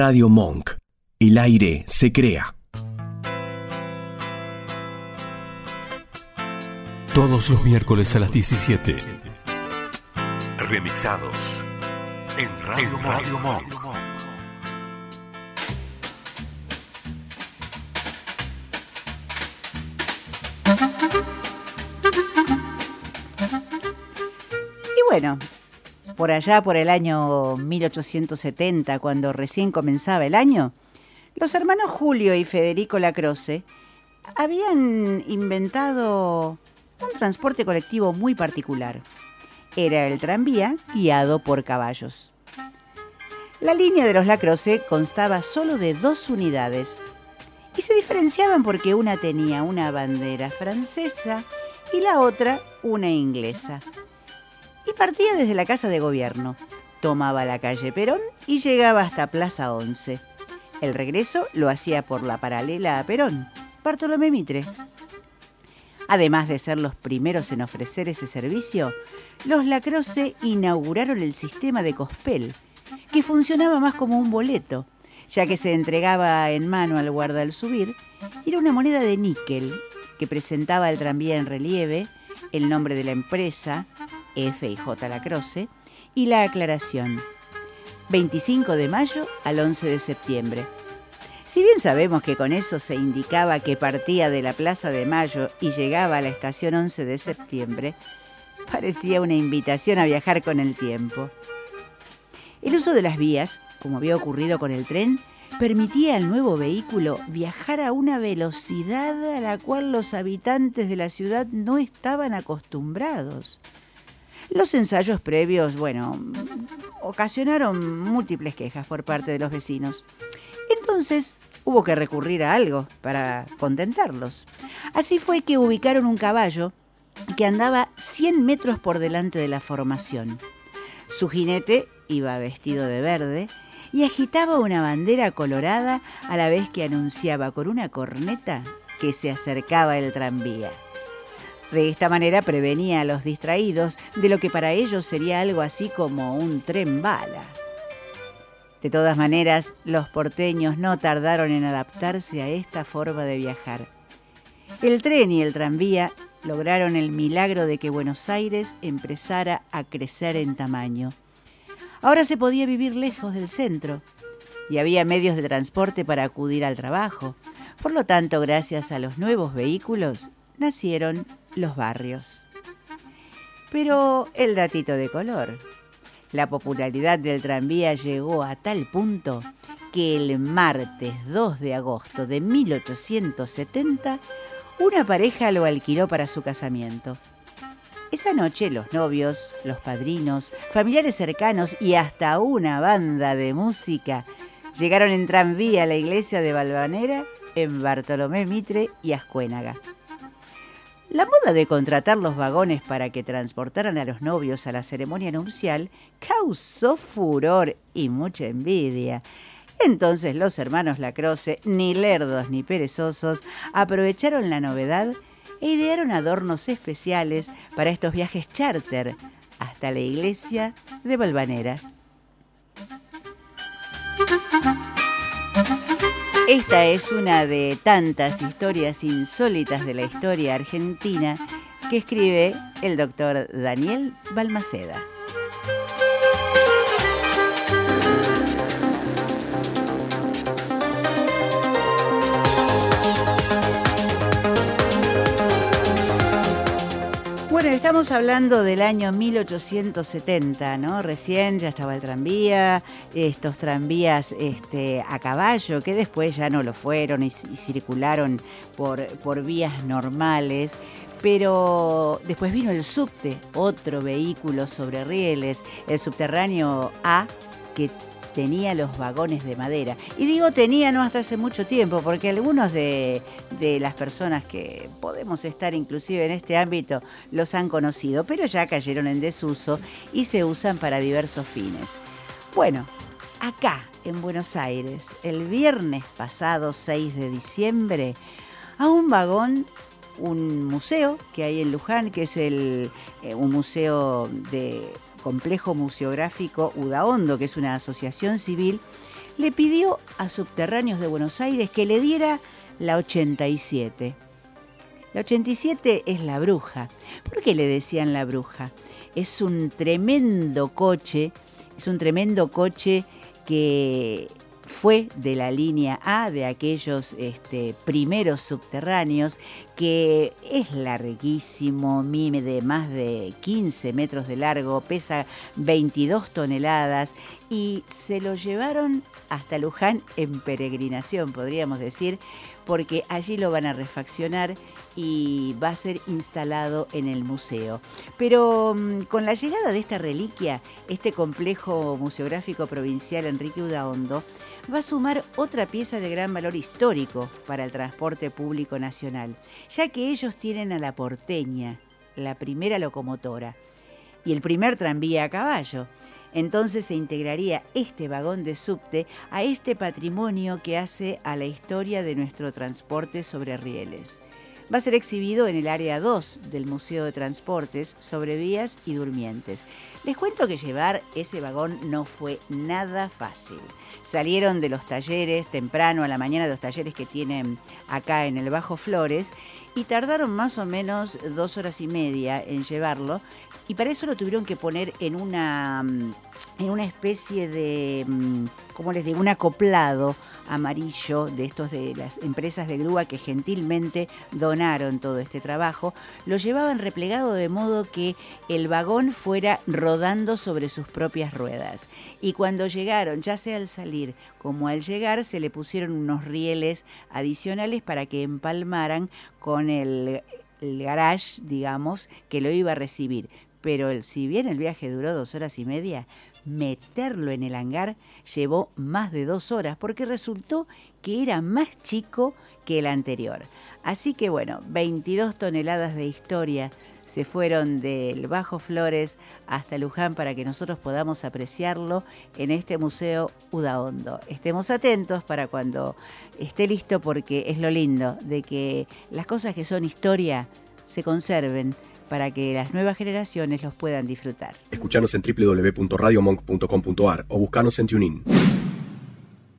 Radio Monk. El aire se crea. Todos los miércoles a las 17. Remixados en Radio, Radio Monk. Y bueno, por allá por el año 1870, cuando recién comenzaba el año, los hermanos Julio y Federico Lacroce habían inventado un transporte colectivo muy particular. Era el tranvía guiado por caballos. La línea de los Lacroce constaba solo de dos unidades y se diferenciaban porque una tenía una bandera francesa y la otra una inglesa y partía desde la Casa de Gobierno. Tomaba la calle Perón y llegaba hasta Plaza 11. El regreso lo hacía por la paralela a Perón, Bartolomé Mitre. Además de ser los primeros en ofrecer ese servicio, los Lacroce inauguraron el sistema de Cospel, que funcionaba más como un boleto, ya que se entregaba en mano al guarda al subir, era una moneda de níquel que presentaba el tranvía en relieve, el nombre de la empresa, F y J Lacroce, y la aclaración 25 de mayo al 11 de septiembre. Si bien sabemos que con eso se indicaba que partía de la Plaza de Mayo y llegaba a la estación 11 de septiembre, parecía una invitación a viajar con el tiempo. El uso de las vías, como había ocurrido con el tren, permitía al nuevo vehículo viajar a una velocidad a la cual los habitantes de la ciudad no estaban acostumbrados. Los ensayos previos, bueno, ocasionaron múltiples quejas por parte de los vecinos. Entonces hubo que recurrir a algo para contentarlos. Así fue que ubicaron un caballo que andaba 100 metros por delante de la formación. Su jinete iba vestido de verde y agitaba una bandera colorada a la vez que anunciaba con una corneta que se acercaba el tranvía. De esta manera prevenía a los distraídos de lo que para ellos sería algo así como un tren bala. De todas maneras, los porteños no tardaron en adaptarse a esta forma de viajar. El tren y el tranvía lograron el milagro de que Buenos Aires empezara a crecer en tamaño. Ahora se podía vivir lejos del centro y había medios de transporte para acudir al trabajo. Por lo tanto, gracias a los nuevos vehículos, nacieron los barrios. Pero el datito de color. La popularidad del tranvía llegó a tal punto que el martes 2 de agosto de 1870 una pareja lo alquiló para su casamiento. Esa noche los novios, los padrinos, familiares cercanos y hasta una banda de música llegaron en tranvía a la iglesia de Valvanera en Bartolomé Mitre y Ascuénaga. La moda de contratar los vagones para que transportaran a los novios a la ceremonia nupcial causó furor y mucha envidia. Entonces los hermanos Lacroce, ni lerdos ni perezosos, aprovecharon la novedad e idearon adornos especiales para estos viajes charter hasta la iglesia de Valvanera. Esta es una de tantas historias insólitas de la historia argentina que escribe el doctor Daniel Balmaceda. Estamos hablando del año 1870, ¿no? Recién ya estaba el tranvía, estos tranvías este, a caballo, que después ya no lo fueron y, y circularon por, por vías normales. Pero después vino el subte, otro vehículo sobre rieles, el subterráneo A, que tenía los vagones de madera. Y digo tenía no hasta hace mucho tiempo, porque algunos de, de, las personas que podemos estar inclusive en este ámbito los han conocido, pero ya cayeron en desuso y se usan para diversos fines. Bueno, acá en Buenos Aires, el viernes pasado 6 de diciembre, a un vagón un museo que hay en Luján, que es el, eh, un museo de complejo museográfico Udaondo, que es una asociación civil, le pidió a Subterráneos de Buenos Aires que le diera la 87. La 87 es la bruja. ¿Por qué le decían la bruja? Es un tremendo coche, es un tremendo coche que fue de la línea A, de aquellos este, primeros subterráneos, que es larguísimo, mime de más de 15 metros de largo, pesa 22 toneladas y se lo llevaron hasta Luján en peregrinación, podríamos decir, porque allí lo van a refaccionar y va a ser instalado en el museo. Pero mm, con la llegada de esta reliquia, este complejo museográfico provincial Enrique Udaondo va a sumar otra pieza de gran valor histórico para el transporte público nacional, ya que ellos tienen a la porteña, la primera locomotora, y el primer tranvía a caballo. Entonces se integraría este vagón de subte a este patrimonio que hace a la historia de nuestro transporte sobre rieles. Va a ser exhibido en el área 2 del Museo de Transportes sobre vías y durmientes. Les cuento que llevar ese vagón no fue nada fácil. Salieron de los talleres temprano a la mañana de los talleres que tienen acá en el Bajo Flores y tardaron más o menos dos horas y media en llevarlo y para eso lo tuvieron que poner en una, mm, en una especie de, mm, ¿cómo les digo?, un acoplado amarillo de estos de las empresas de grúa que gentilmente donaron todo este trabajo, lo llevaban replegado de modo que el vagón fuera rodando sobre sus propias ruedas. Y cuando llegaron, ya sea al salir como al llegar, se le pusieron unos rieles adicionales para que empalmaran con el el garage, digamos, que lo iba a recibir pero si bien el viaje duró dos horas y media, meterlo en el hangar llevó más de dos horas porque resultó que era más chico que el anterior. Así que bueno, 22 toneladas de historia se fueron del Bajo Flores hasta Luján para que nosotros podamos apreciarlo en este Museo Udaondo. Estemos atentos para cuando esté listo porque es lo lindo de que las cosas que son historia se conserven para que las nuevas generaciones los puedan disfrutar. Escuchanos en www.radiomonk.com.ar o buscanos en TuneIn.